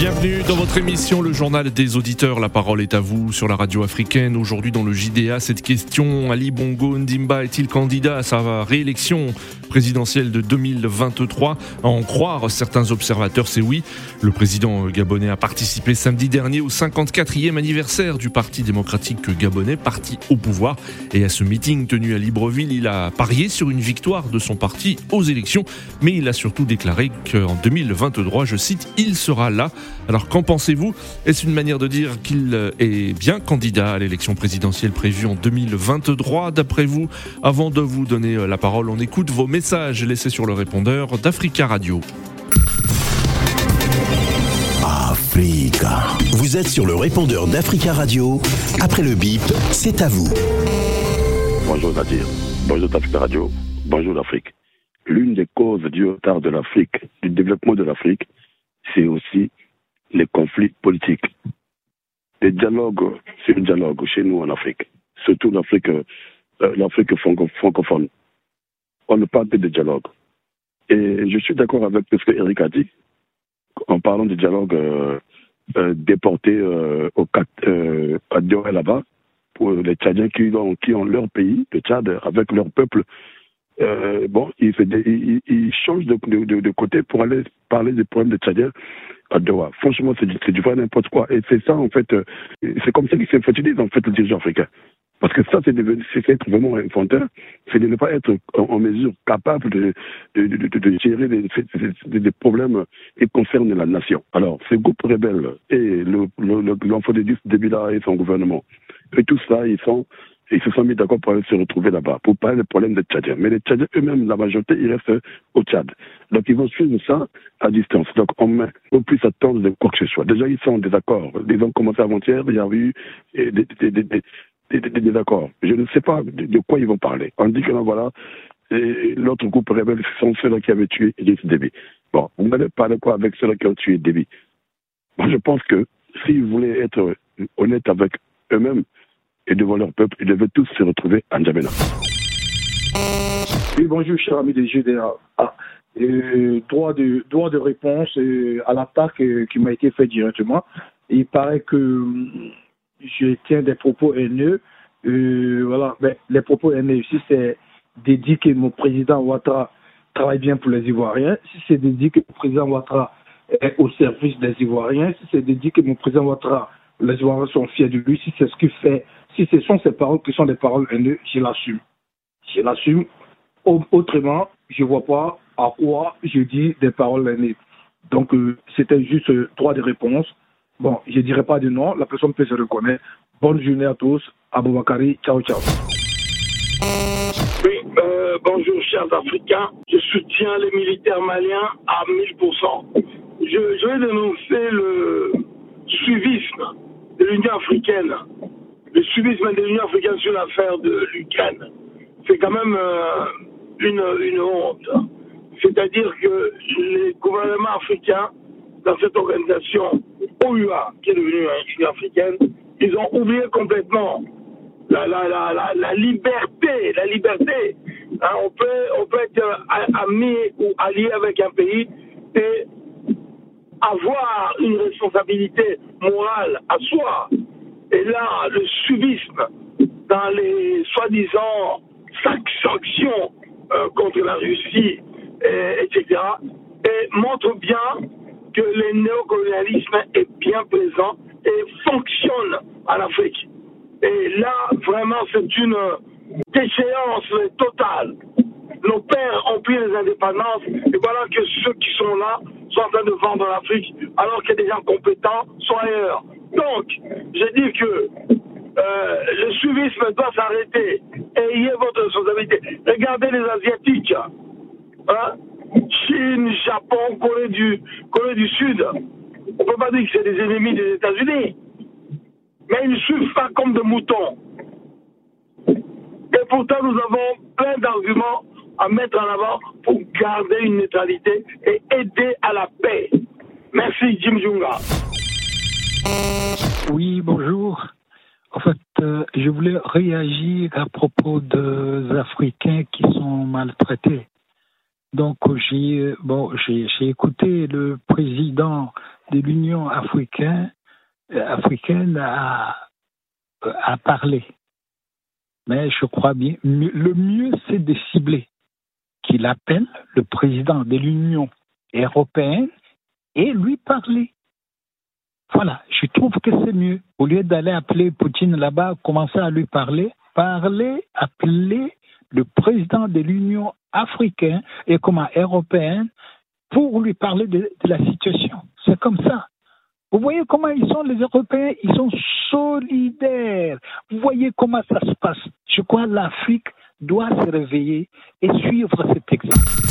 Bienvenue dans votre émission Le Journal des Auditeurs. La parole est à vous sur la radio africaine. Aujourd'hui dans le JDA, cette question, Ali Bongo Ndimba est-il candidat à sa réélection présidentielle de 2023 À en croire certains observateurs, c'est oui. Le président gabonais a participé samedi dernier au 54e anniversaire du Parti démocratique gabonais, parti au pouvoir. Et à ce meeting tenu à Libreville, il a parié sur une victoire de son parti aux élections. Mais il a surtout déclaré qu'en 2023, je cite, il sera là alors qu'en pensez-vous? Est-ce une manière de dire qu'il est bien candidat à l'élection présidentielle prévue en 2023 D'après vous, avant de vous donner la parole, on écoute vos messages laissés sur le répondeur d'Africa Radio. Africa. Vous êtes sur le répondeur d'Africa Radio. Après le bip, c'est à vous. Bonjour Nadir. Bonjour d'Africa Radio. Bonjour l'Afrique. L'une des causes du retard de l'Afrique, du développement de l'Afrique, c'est aussi les conflits politiques. Les dialogues, c'est le dialogue chez nous en Afrique, surtout l'Afrique, euh, l'Afrique francophone. On ne parle pas de dialogue. Et je suis d'accord avec ce que Eric a dit en parlant de dialogue euh, euh, déporté au à Dioré là-bas pour les Tchadiens qui ont, qui ont leur pays, le Tchad, avec leur peuple. Bon, ils, ils, changent de, de, de, côté pour aller parler des problèmes des Tchadiens Franchement, c'est du vrai n'importe quoi. Et c'est ça, en fait, euh, c'est comme ça qu'ils s'infantilisent, en fait, le dirigeant africain. Parce que ça, c'est être vraiment infantin, c'est de ne pas être en, mesure capable de, de, de, de gérer des, problèmes qui concernent la nation. Alors, ces groupes rebelles et l'enfant de Débila et son gouvernement, et tout ça, ils sont ils se sont mis d'accord pour aller se retrouver là-bas, pour parler des problèmes des Tchadiens. Mais les Tchadiens eux-mêmes, la majorité, ils restent au Tchad. Donc ils vont suivre ça à distance. Donc on ne peut plus attendre de quoi que ce soit. Déjà, ils sont en désaccord. Ils ont commencé avant-hier, il y a eu des désaccords. Je ne sais pas de, quoi ils vont parler. On dit que là, voilà, l'autre groupe rebelle, ce sont ceux-là qui avaient tué Idriss Déby. Bon, vous n'allez parler quoi avec ceux-là qui ont tué Déby Moi, je pense que s'ils voulaient être honnêtes avec eux-mêmes, et devant leur peuple, ils devaient tous se retrouver en Djamena. Oui, bonjour, cher ami des GDA. Ah, droit, de, droit de réponse à l'attaque euh, qui m'a été faite directement. Il paraît que hum, je tiens des propos haineux. Euh, voilà, ben, les propos haineux ici, c'est de dire que mon président Ouattara travaille bien pour les Ivoiriens. Si c'est de dire que mon président Ouattara est au service des Ivoiriens, si c'est de dire que mon président Ouattara, les Ivoiriens sont fiers de lui, si c'est ce qu'il fait si ce sont ces paroles qui sont des paroles haineuses, je l'assume. Je l'assume. Autrement, je ne vois pas à quoi je dis des paroles haineuses. Donc, euh, c'était juste euh, trois des réponses. Bon, je ne dirai pas de nom, la personne peut se reconnaître. Bonne journée à tous. Aboubakari, ciao, ciao. Oui, euh, bonjour chers Africains. Je soutiens les militaires maliens à 1000%. Je, je vais dénoncer le suivisme de l'Union africaine le subisme de l'Union africaine sur l'affaire de l'Ukraine, c'est quand même euh, une, une honte. C'est-à-dire que les gouvernements africains, dans cette organisation OUA, qui est devenue l'Union africaine, ils ont oublié complètement la, liberté, la liberté. Hein, on, peut, on peut être ami ou allié avec un pays et avoir une responsabilité morale à soi et là, le subisme dans les soi-disant sanctions euh, contre la Russie, etc., et montre bien que le néocolonialisme est bien présent et fonctionne en Afrique. Et là, vraiment, c'est une déchéance totale. Nos pères ont pris les indépendances et voilà que ceux qui sont là sont en train de vendre l'Afrique alors que des gens compétents sont ailleurs. Donc, je dis que euh, le suivisme doit s'arrêter. Ayez votre responsabilité. Regardez les Asiatiques. Hein? Chine, Japon, Corée du, Corée du Sud. On ne peut pas dire que c'est des ennemis des États-Unis. Mais ils ne suivent pas comme des moutons. Et pourtant, nous avons plein d'arguments à mettre en avant pour garder une neutralité et aider à la paix. Merci, Jim Junga. Oui, bonjour. En fait, euh, je voulais réagir à propos des Africains qui sont maltraités. Donc j'ai bon écouté le président de l'Union africaine africaine à, à parler. Mais je crois bien, le mieux c'est de cibler qu'il appelle le président de l'Union européenne et lui parler. Voilà, je trouve que c'est mieux. Au lieu d'aller appeler Poutine là-bas, commencer à lui parler, parler, appeler le président de l'Union africaine et comment européenne pour lui parler de, la situation. C'est comme ça. Vous voyez comment ils sont les Européens? Ils sont solidaires. Vous voyez comment ça se passe. Je crois que l'Afrique doit se réveiller et suivre cet exemple.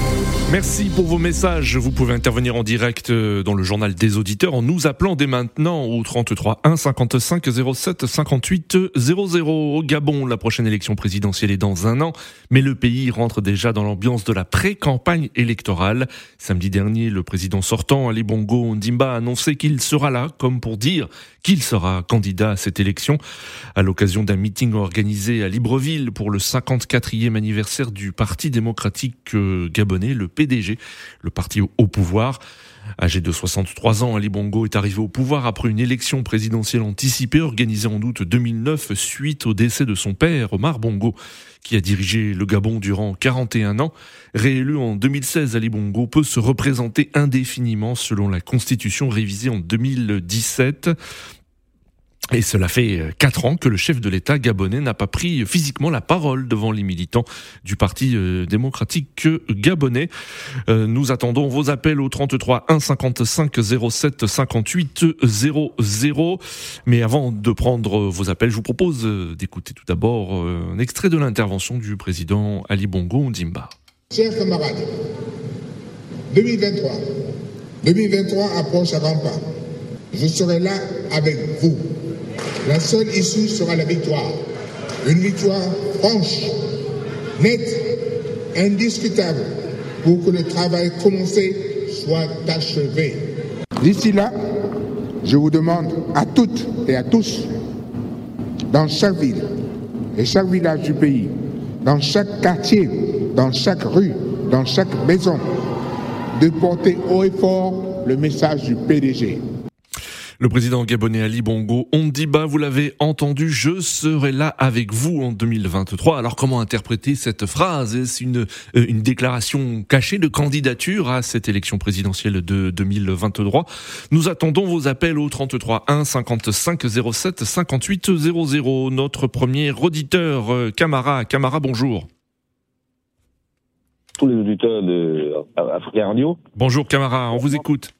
Merci pour vos messages. Vous pouvez intervenir en direct euh, dans le journal des auditeurs en nous appelant dès maintenant au 33 1 55 07 58 00. Au Gabon, la prochaine élection présidentielle est dans un an, mais le pays rentre déjà dans l'ambiance de la pré-campagne électorale. Samedi dernier, le président sortant, Ali Bongo Ndimba, a annoncé qu'il sera là, comme pour dire qu'il sera candidat à cette élection, à l'occasion d'un meeting organisé à Libreville pour le 54e anniversaire du Parti démocratique euh, gabonais, le Le parti au pouvoir. Âgé de 63 ans, Ali Bongo est arrivé au pouvoir après une élection présidentielle anticipée organisée en août 2009 suite au décès de son père, Omar Bongo, qui a dirigé le Gabon durant 41 ans. Réélu en 2016, Ali Bongo peut se représenter indéfiniment selon la constitution révisée en 2017. Et cela fait euh, quatre ans que le chef de l'État gabonais n'a pas pris physiquement la parole devant les militants du Parti euh, démocratique gabonais. Euh, nous attendons vos appels au 33 1 55 07 58 00. Mais avant de prendre vos appels, je vous propose d'écouter tout d'abord un extrait de l'intervention du président Ali Bongo Ndimba. Chers camarades, 2023, 2023 approche à grands pas. Je serai là avec vous la seule issue sera la victoire. Une victoire franche, nette, indiscutable, pour que le travail commencé soit achevé. D'ici là, je vous demande à toutes et à tous, dans chaque ville et chaque village du pays, dans chaque quartier, dans chaque rue, dans chaque maison, de porter haut et fort le message du PDG. Le président gabonais Ali Bongo Ondiba, vous l'avez entendu, je serai là avec vous en 2023. Alors comment interpréter cette phrase? Est-ce une, euh, une déclaration cachée de candidature à cette élection présidentielle de 2023 Nous attendons vos appels au 33 1 55 07 58 00. Notre premier auditeur, euh, Camara. Camara, bonjour tous les auditeurs de Africa Radio. Bonjour Camara, on vous écoute.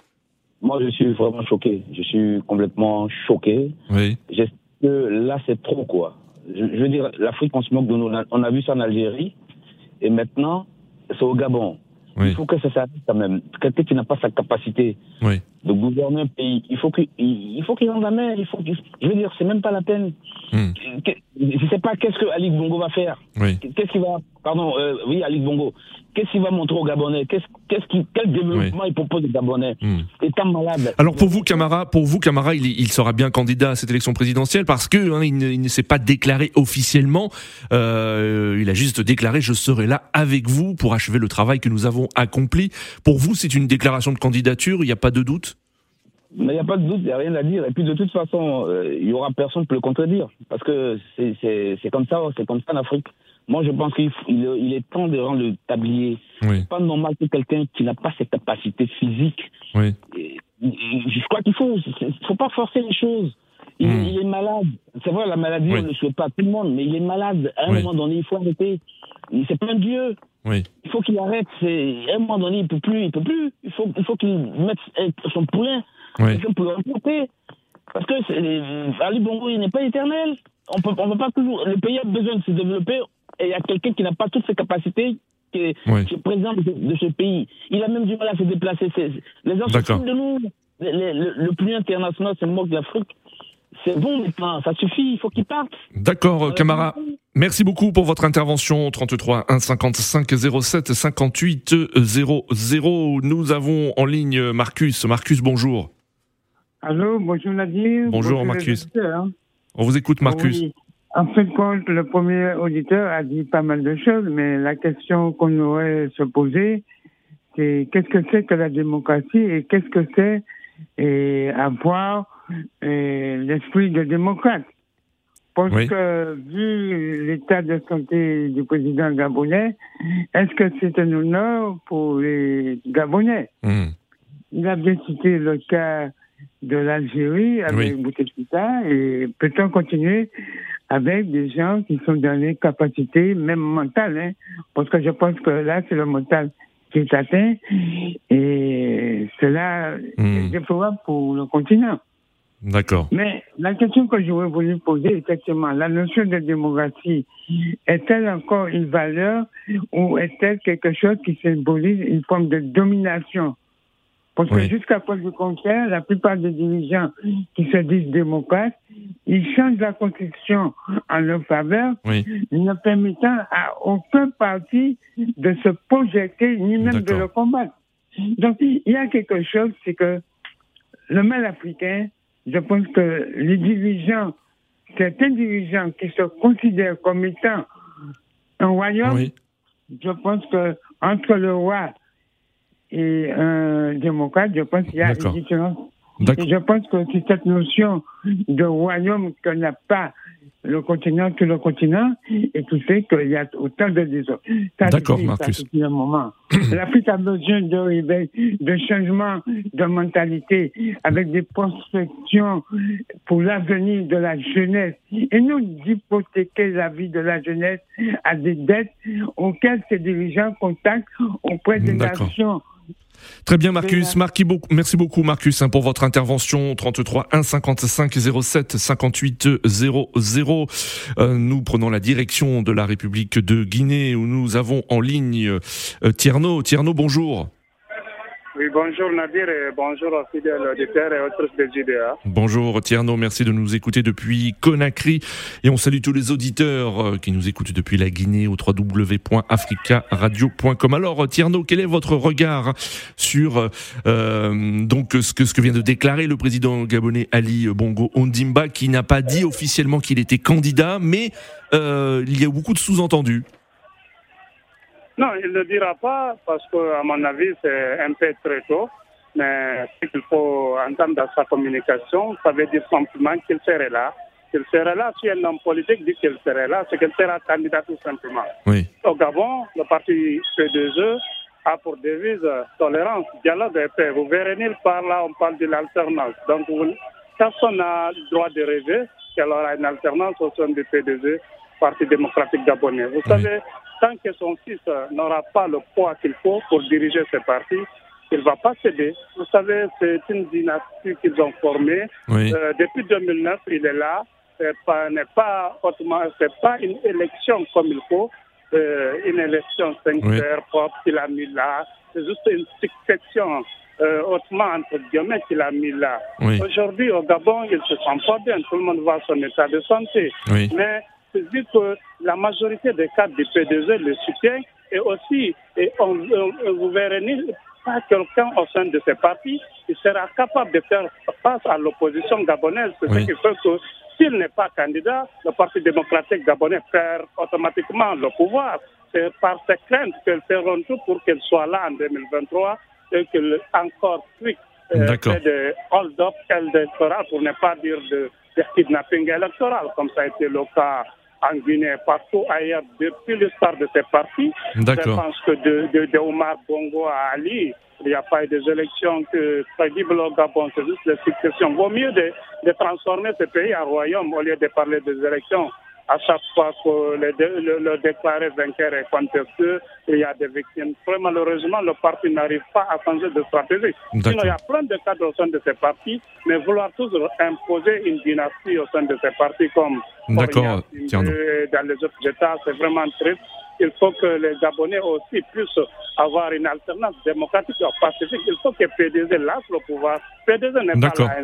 Moi, je suis vraiment choqué. Je suis complètement choqué. Oui. que là, c'est trop, quoi. Je, veux dire, l'Afrique, on se moque de nous. On a vu ça en Algérie. Et maintenant, c'est au Gabon. Il faut que ça s'arrête quand même. Quelqu'un qui n'a pas sa capacité de gouverner un pays, il faut qu'il il faut qu'il rende la main. Il faut je veux dire, c'est même pas la peine. Hmm. Je ne sais pas qu'est-ce que Ali Bongo va faire. Qu'est-ce qu'il va. Pardon, euh, oui, Ali Bongo qu'est-ce qu'il va montrer aux Gabonais? Qu'est-ce, qu'est-ce Quel développement il propose aux Gabonais? Hmm. Étant malade. Alors pour vous, Camara, pour vous, Camara, il, il, sera bien candidat à cette élection présidentielle parce que hein, il, ne, s'est pas déclaré officiellement. Euh, il a juste déclaré je serai là avec vous pour achever le travail que nous avons accompli. Pour vous, c'est une déclaration de candidature. Il n'y a pas de doute? Mais il n'y a pas de doute, il n'y a rien à dire. Et puis de toute façon, euh, il y aura personne pour le contredire. Parce que c'est, c'est, c'est comme ça, c'est comme ça en Afrique. Moi, je pense qu'il il est temps de rendre le tablier. Oui. pas normal que quelqu'un qui n'a pas cette capacité physique. Oui. je crois qu'il faut, faut pas forcer les choses. Il, hmm. est malade. C'est vrai, la maladie, on ne le souhaite pas à tout le monde, mais il est malade. À un moment donné, il faut arrêter. C'est pas un dieu. Il faut qu'il arrête. À un moment donné, il peut plus. Il peut plus. Il faut, il faut qu'il mette son poulain. Oui. Le remporter. Parce que Ali Bongo, il n'est pas éternel. On peut, on peut pas toujours. Le pays a besoin de se développer et il y a quelqu'un qui n'a pas toutes ses capacités qui est, président de, ce pays. Il a même du mal à se déplacer. Les gens de nous. Le, plus international, c'est le mot de l'Afrique. C'est bon maintenant, ça suffit, il faut qu'il parte. D'accord, euh, Camara. Merci beaucoup pour votre intervention. 33 1 55 07 58 00. Nous avons en ligne Marcus. Marcus, bonjour. Allô, bonjour Nadir. Bonjour, Marcus. On vous écoute, Marcus. En fin de compte, le premier auditeur a dit pas mal de choses, mais la question qu'on aurait se poser, c'est qu'est-ce que c'est que la démocratie et qu'est-ce que c'est avoir l'esprit de démocrate? Parce que, vu l'état de santé du président gabonais, est-ce que c'est un honneur pour les Gabonais? Hmm. Il a bien cité le cas de l'Algérie avec oui. Bouteflika et peut-on continuer avec des gens qui sont dans les capacités même mentales hein? Parce que je pense que là, c'est le mental qui est atteint et cela hmm. est défavorable pour le continent. D'accord. Mais la question que j'aurais voulu poser, effectivement, la notion de démocratie, est-elle encore une valeur ou est-elle quelque chose qui symbolise une forme de domination Parce que jusqu'à preuve du contraire, la plupart des dirigeants qui se disent démocrates, ils changent la constitution en leur faveur, ne permettant à aucun parti de se projeter ni même de le combattre. Donc il y a quelque chose, c'est que le mal africain, je pense que les dirigeants, certains dirigeants qui se considèrent comme étant un royaume, je pense que entre le roi et un démocrate, je pense qu'il y a une différence. Et je pense que c'est cette notion de royaume qu'on n'a pas le continent que le continent et qui fait qu'il y a autant de désordre. D'accord, Marcus. L'Afrique a besoin de, de changement de mentalité avec des prospections pour l'avenir de la jeunesse et nous d'hypothéquer la vie de la jeunesse à des dettes auxquelles ces dirigeants contactent auprès des nations Très bien, Marcus. Merci beaucoup, Marcus, hein, pour votre intervention. 33 1 55 07 58 00. nous prenons la direction de la République de Guinée où nous avons en ligne euh, Tierno. Tierno, bonjour. Oui, bonjour Nadir et bonjour aux fidèles auditeurs et autres de. Bonjour Tierno, merci de nous écouter depuis Conakry et on salue tous les auditeurs euh, qui nous écoutent depuis la Guinée au www.africaradio.com. Alors Tierno, quel est votre regard sur euh, donc ce que, ce que vient de déclarer le président gabonais Ali Bongo Ondimba qui n'a pas dit officiellement qu'il était candidat mais euh, il y a beaucoup de sous-entendus non, il ne le dira pas parce qu'à mon avis, c'est un peu très tôt. Mais ce qu'il faut entendre dans sa communication, ça veut dire simplement qu'il serait là. Qu'il serait là, si un homme politique dit qu'il serait là, c'est qu'il sera candidat tout simplement. Oui. Au Gabon, le parti P2E a pour devise tolérance, dialogue et paix. Vous verrez nulle part là, on parle de l'alternance. Donc, personne n'a le droit de rêver qu'il y aura une alternance au sein du P2E, Parti démocratique gabonais. Vous savez, tant que son fils n'aura pas le poids qu'il faut pour diriger ce parti, il ne va pas céder. Vous savez, c'est une dynastie qu'ils ont formée. Euh, depuis 2009, il est là. Ce n'est pas, pas une élection comme il faut. Euh, une élection sincère, propre qu'il a mis là. C'est juste une succession euh, hautement, entre guillemets, qu'il a mis là. Aujourd'hui, au Gabon, il se sent pas bien. Tout le monde voit son état de santé. Mais dire que la majorité des cadres du P2E le soutiennent et aussi, et on, vous verrez pas quelqu'un au sein de ces partis qui sera capable de faire face à l'opposition gabonaise. C'est ce qui fait que s'il n'est pas candidat, le Parti démocratique gabonais perd automatiquement le pouvoir. C'est par ces craintes qu'elles feront tout pour qu'elle soit là en 2023 et qu'elle encore quick euh, de hold-up, elle fera pour ne pas dire de, de kidnapping électoral, comme ça a été le cas en Guinée, partout ailleurs, depuis l'histoire de ces partis. Je pense que de, de, Omar Bongo à Ali, il n'y a pas eu des élections que crédibles au Gabon, c'est juste les successions. Vaut mieux de, de transformer ce pays en royaume au lieu de parler des élections à chaque fois que le, le, le déclaré vainqueur est contesté, il y a des victimes. Très malheureusement, le parti n'arrive pas à changer de stratégie. Sinon, il y a plein de cadres au sein de ces partis, mais vouloir toujours imposer une dynastie au sein de ces partis comme dans les autres États, c'est vraiment triste il faut que les Gabonais aussi puissent avoir une alternance démocratique et pacifique. Il faut que PDZ lâche le pouvoir. PDZ n'est pas là.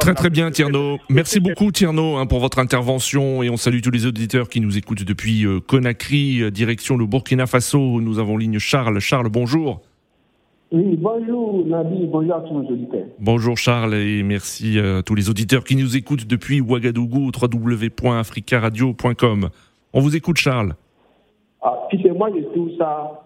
Très, très bien, Tierno. Merci beaucoup, Tierno, hein, pour votre intervention. Et on salue tous les auditeurs qui nous écoutent depuis euh, Conakry, euh, direction le Burkina Faso. Nous avons ligne Charles. Charles, bonjour. Oui, bonjour Nabi, bonjour à tous nos auditeurs. Bonjour Charles et merci à tous les auditeurs qui nous écoutent depuis Ouagadougou, www.africaradio.com. On vous écoute Charles. Ah, moi je trouve ça,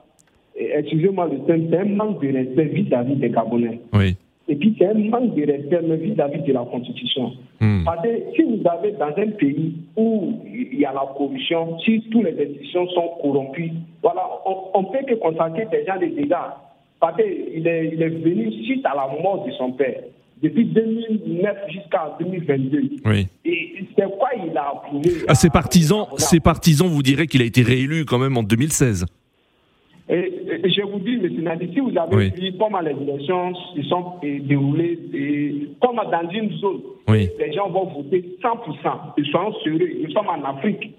excusez-moi le terme, c'est un manque de respect vis-à-vis des Gabonais. Oui. Et puis c'est un manque de respect vis-à-vis de la Constitution. Hmm. Parce que si vous avez dans un pays où il y a la corruption, si toutes les décisions sont corrompues, voilà, on, peut que constater déjà des dégâts. Parce qu'il est, il est venu suite à la mort de son père depuis 2009 jusqu'à 2022. Oui. Et c'est quoi il a approuvé? Ah, Ses partisans, ses partisans vous diraient qu'il a été réélu quand même en 2016. Et, je vous dis, M. Nadi, si vous avez vu comment les élections se sont déroulées, et comme dans une zone, les gens vont voter 100%. Ils sont sérieux. Nous sommes en Afrique.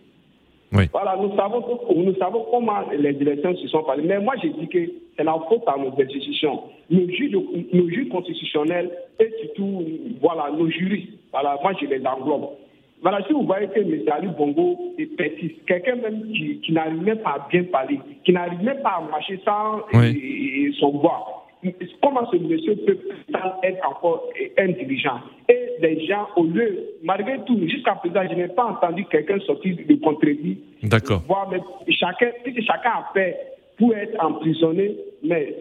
Voilà, nous savons, nous savons comment les élections se sont passées. Mais moi, j'ai dit que c'est la faute à nos institutions, nos juges, nos juges constitutionnels et surtout, voilà, nos juristes. Voilà, moi, je les englobe. Voilà, si vous voyez que M. Ali Bongo est petit, quelqu'un même qui, qui n'arrive même pas à bien parler, qui n'arrive même pas à marcher sans son voix, comment ce monsieur peut être encore intelligent? Et les gens, au lieu, malgré tout, jusqu'à présent, je n'ai pas entendu quelqu'un sortir de contredire. D'accord. Chacun, chacun a fait pour être emprisonné, mais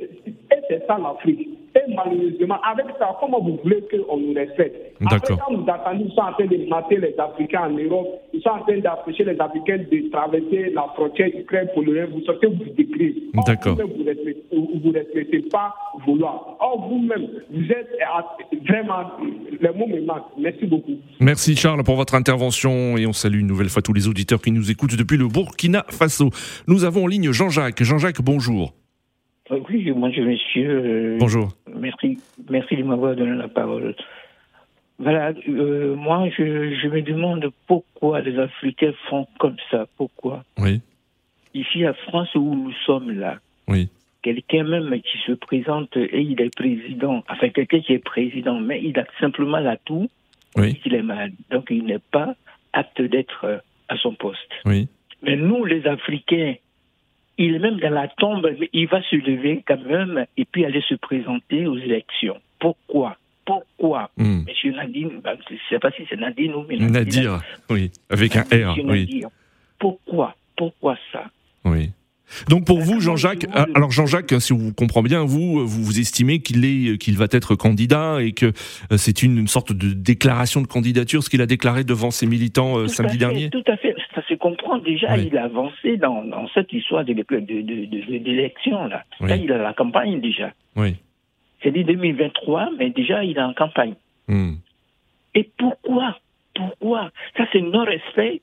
c'est ça l'Afrique. Malheureusement, avec ça, comment vous voulez qu'on nous respecte? Après, quand nous attendons, ils sont en train de mater les Africains en Europe, ils sont en train d'empêcher les Africains de traverser la frontière ukraine pour le vous sortez, vous décrivez. D'accord. Vous ne vous respectez pas vouloir. Or, vous-même, vous êtes vraiment, le mot me manque. Merci beaucoup. Merci Charles pour votre intervention et on salue une nouvelle fois tous les auditeurs qui nous écoutent depuis le Burkina Faso. Nous avons en ligne Jean-Jacques. Jean-Jacques, bonjour. Euh, oui, bonjour monsieur. Euh, bonjour. Merci, merci de m'avoir donné la parole. Voilà, euh, moi je, je, me demande pourquoi les Africains font comme ça. Pourquoi? Oui. Ici à France où nous sommes là. Oui. Quelqu'un même qui se présente et il est président, enfin quelqu'un qui est président, mais il a simplement l'atout oui. qu'il est malade. Donc il n'est pas apte d'être à son poste. Oui. Mais nous, les Africains, il est même dans la tombe, il va se lever quand même et puis aller se présenter aux élections. Pourquoi? Pourquoi? Hmm. Monsieur Nadine, bah, je ne sais pas si c'est Nadine ou Nadine. Nadir, oui, avec un R. Oui. Pourquoi? Pourquoi ça? Oui. Donc pour vous, Jean-Jacques, ah, alors Jean-Jacques, si vous comprenez bien, vous, vous, vous estimez qu'il est, qu'il va être candidat et que euh, c'est une, sorte de déclaration de candidature, ce qu'il a déclaré devant ses militants euh, samedi dernier. Tout à fait, ça se comprend. Déjà, il a avancé dans, dans cette histoire d'élection là. Là, il a la campagne déjà. Oui. C'est dit 2023, mais déjà il est en campagne. Hmm. Et pourquoi Pourquoi? Ça, c'est non-respect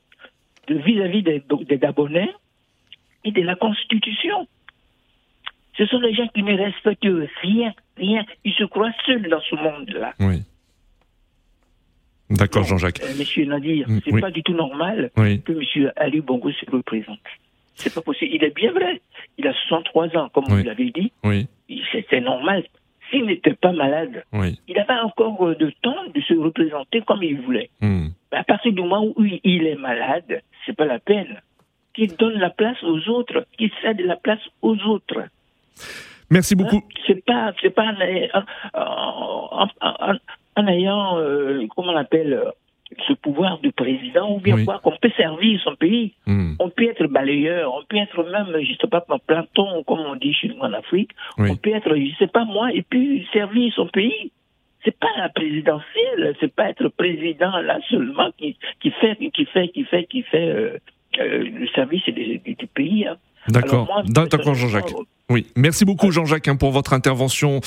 vis-à-vis des, des Gabonais de la Constitution. Ce sont les gens qui ne respectent rien, rien. Ils se croient seuls dans ce monde-là. Oui. D'accord, Jean-Jacques. Euh, monsieur Nadir, mm, c'est pas du tout normal que Monsieur Ali Bongo se représente. C'est pas possible. Il est bien vrai. Il a 63 ans, comme vous l'avez dit. Oui. C'est normal. S'il n'était pas malade, il avait encore de temps de se représenter comme il voulait. Mm. À partir du moment où il est malade, c'est pas la peine qui donne la place aux autres, qui cède la place aux autres. Merci beaucoup. Hein? C'est pas, c'est pas en, en, ayant, euh, comment on appelle, euh, ce pouvoir de président ou bien quoi, qu'on peut servir son pays. Hmm. On peut être balayeur, on peut être même, je sais pas, planton, comme on dit chez nous en Afrique. On peut être, je sais pas moi, et puis servir son pays. C'est pas la présidentielle, c'est pas être président là seulement qui, qui fait, qui fait, qui fait, qui fait euh, le service du, pays. Hein. D'accord, d'accord Jean-Jacques. Oui, merci beaucoup Jean-Jacques hein, pour votre intervention.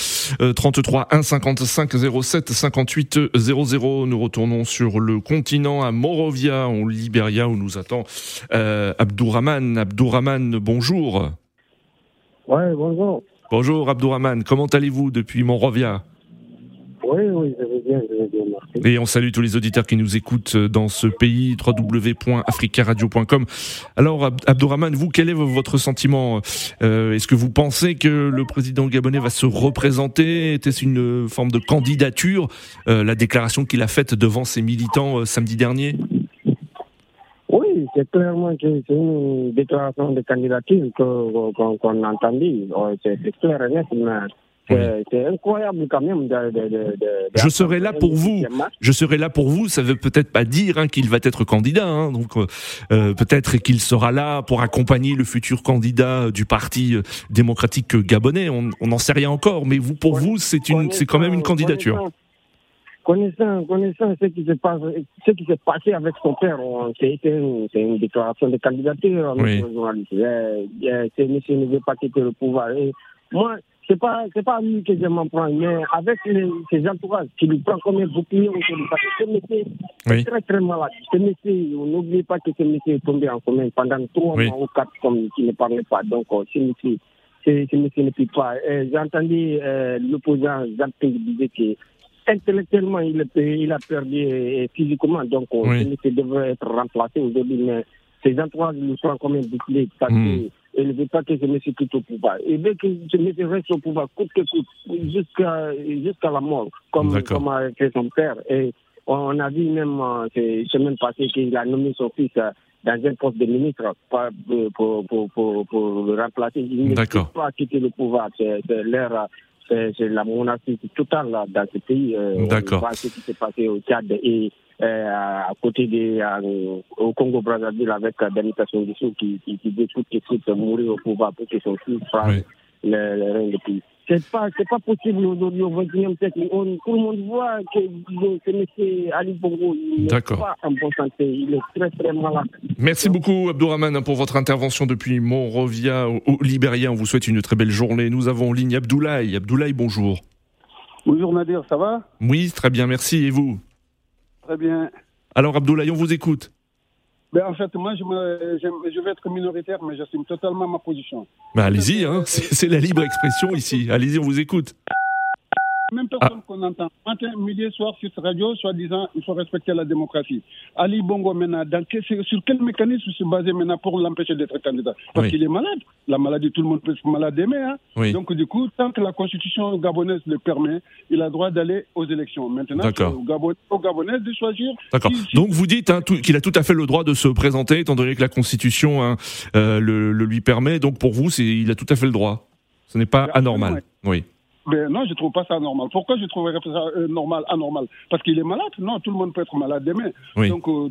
33 1 55 07 58 00. Nous retournons sur le continent à Morovia, en Libéria, où nous attend euh, Abdourahman. Abdourahman, bonjour. Ouais, bonjour. Bonjour Abdourahman, comment allez-vous depuis Morovia? Oui, oui, je vais bien, je vais bien, merci. Et on salue tous les auditeurs qui nous écoutent dans ce pays, www.africaradio.com. Alors, Abdourahman, vous, quel est votre sentiment euh, Est-ce que vous pensez que le président gabonais va se représenter? Était-ce une forme de candidature, euh, la déclaration qu'il a faite devant ses militants euh, samedi dernier? Oui, c'est clairement que c'est une déclaration de candidature qu'on qu a entendue. C'est clair et net, mais C'est incroyable quand même. De, je serai là pour vous. Je serai là pour vous. Ça veut peut-être pas dire hein, qu'il va être candidat. Hein. donc euh, euh, peut-être qu'il sera là pour accompagner le futur candidat du parti euh, démocratique gabonais. On n'en sait rien encore. Mais vous, pour vous, c'est une, c'est quand même une candidature. Connaissant, connaissant ce qui s'est passé, ce qui s'est passé avec son père, c'est une, une, déclaration de candidature. Oui. C'est monsieur ne veut pas quitter le pouvoir. Et moi, c'est pas c'est pas à lui que je m'en prends, mais avec les, ses entourages qui lui prend comme un bouclier autour parce que ce monsieur est très très malade. Ce monsieur, n'oubliez pas que ce monsieur est tombé en commun pendant trois mois ou quatre comme qui ne parlait pas. Donc euh, ce monsieur, ce, monsieur ne peut pas. J'ai entendu euh, l'opposant Jacques qui disait que intellectuellement il, il a perdu et physiquement, donc euh, ce monsieur devrait être remplacé aujourd'hui, mais ses entourages lui prennent comme un bouclier parce hmm. que il ne veut pas que ce monsieur quitte au pouvoir. Il veut que ce monsieur reste au pouvoir coûte que coûte, jusqu'à jusqu'à la mort, comme, comme a fait son père. Et on a vu même euh, ces semaines passées qu'il a nommé son fils euh, dans un poste de ministre pour, pour, pour, pour, le remplacer. Il ne peut pas quitter le pouvoir. C'est l'ère c'est la monarchie totale dans ce pays. Euh, D'accord. ce qui s'est passé au Tchad et euh, à côté de, euh, au Congo Brazzaville avec Denis Sassou qui, qui, qui décide de mourir au pouvoir pour que son fils fasse le, le règne du pays. C'est pas, c'est pas possible aujourd'hui au XXIe siècle. tout le monde voit que ce monsieur Ali Bongo, il n'est pas en bonne santé. Il est très, très malade. Merci beaucoup, Abdourahman, pour votre intervention depuis Monrovia au, au Libéria. On vous souhaite une très belle journée. Nous avons en ligne Abdoulaye. Abdoulaye, bonjour. Bonjour Nadir, ça va? Oui, très bien, merci. Et vous? Très bien. Alors Abdoulaye, on vous écoute. Ben, en fait, moi, je, je, vais être minoritaire, mais j'assume totalement ma position. Ben, allez-y, hein, c'est la libre expression ici. Allez-y, on vous écoute. Même personne ah. qu'on entend, matin, midi, soir sur cette radio, soit disant il faut respecter la démocratie. Ali Bongo, maintenant, sur quel mécanisme se baser maintenant pour l'empêcher d'être candidat? Parce qu'il est malade. La maladie, tout le monde peut être malade demain. Hein. Donc, du coup, tant que la constitution gabonaise le permet, il a le droit d'aller aux élections. Maintenant, c'est aux, Gabonais de choisir. D'accord. Donc, vous dites hein, qu'il a tout à fait le droit de se présenter, étant donné que la constitution hein, euh, le, lui permet. Donc, pour vous, il a tout à fait le droit. Ce n'est pas anormal. Oui. Ben non, je ne trouve pas ça normal. Pourquoi je trouverais ça euh, normal, anormal? Parce qu'il est malade? Non, tout le monde peut être malade demain. Donc, euh,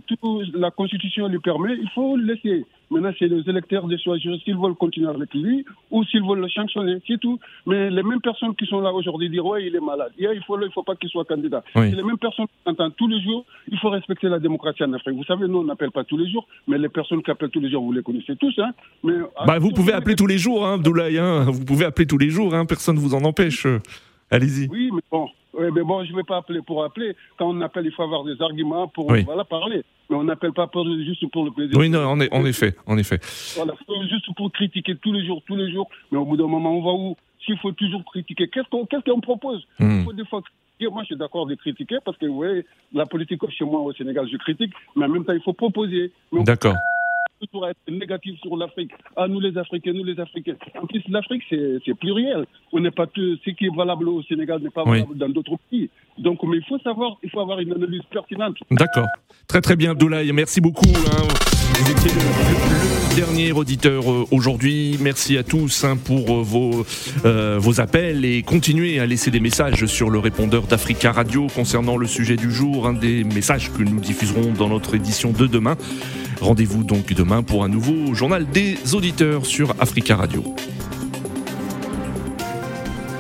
la Constitution lui permet, il faut le laisser. Maintenant, c'est les électeurs de choisir s'ils veulent continuer avec lui ou s'ils veulent le sanctionner, c'est tout. Mais les mêmes personnes qui sont là aujourd'hui disent Ouais, il est malade. il ne faut, il faut pas qu'il soit candidat. C'est les mêmes personnes qui entendent tous les jours il faut respecter la démocratie en Afrique. Vous savez, nous, on n'appelle pas tous les jours, mais les personnes qui appellent tous les jours, vous les connaissez tous. Hein. Mais, bah, vous pouvez appeler tous les jours, hein, Abdoulaye. Hein. Vous pouvez appeler tous les jours, hein. personne ne vous en empêche. Allez-y. Oui, mais bon, mais bon, je ne vais pas appeler pour appeler. Quand on appelle, il faut avoir des arguments pour voilà, parler. Mais on n'appelle pas pour, juste pour le plaisir. Oui, non, en, en effet, en effet. Voilà, juste pour critiquer tous les jours, tous les jours. Mais au bout d'un moment, on va où? S'il faut toujours critiquer, qu'est-ce qu'on propose? Hmm. Il faut des fois moi, je suis d'accord de critiquer parce que, vous voyez, la politique chez moi au Sénégal, je critique, mais en même temps, il faut proposer. D'accord pour être négatif sur l'Afrique. Ah, nous les Africains, nous les Africains. En plus, l'Afrique, c'est pluriel. On n'est pas tout, ce qui est valable au Sénégal n'est pas valable dans d'autres pays. Donc, mais il faut savoir, il faut avoir une analyse pertinente. D'accord. Très très bien, Abdoulaye. Merci beaucoup. Hein. Vous étiez le, dernier auditeur euh, aujourd'hui. Merci à tous hein, pour euh, vos, euh, vos appels et continuez à laisser des messages sur le répondeur d'Africa Radio concernant le sujet du jour, un des messages que nous diffuserons dans notre édition de demain. Rendez-vous donc demain pour un nouveau journal des auditeurs sur Africa Radio.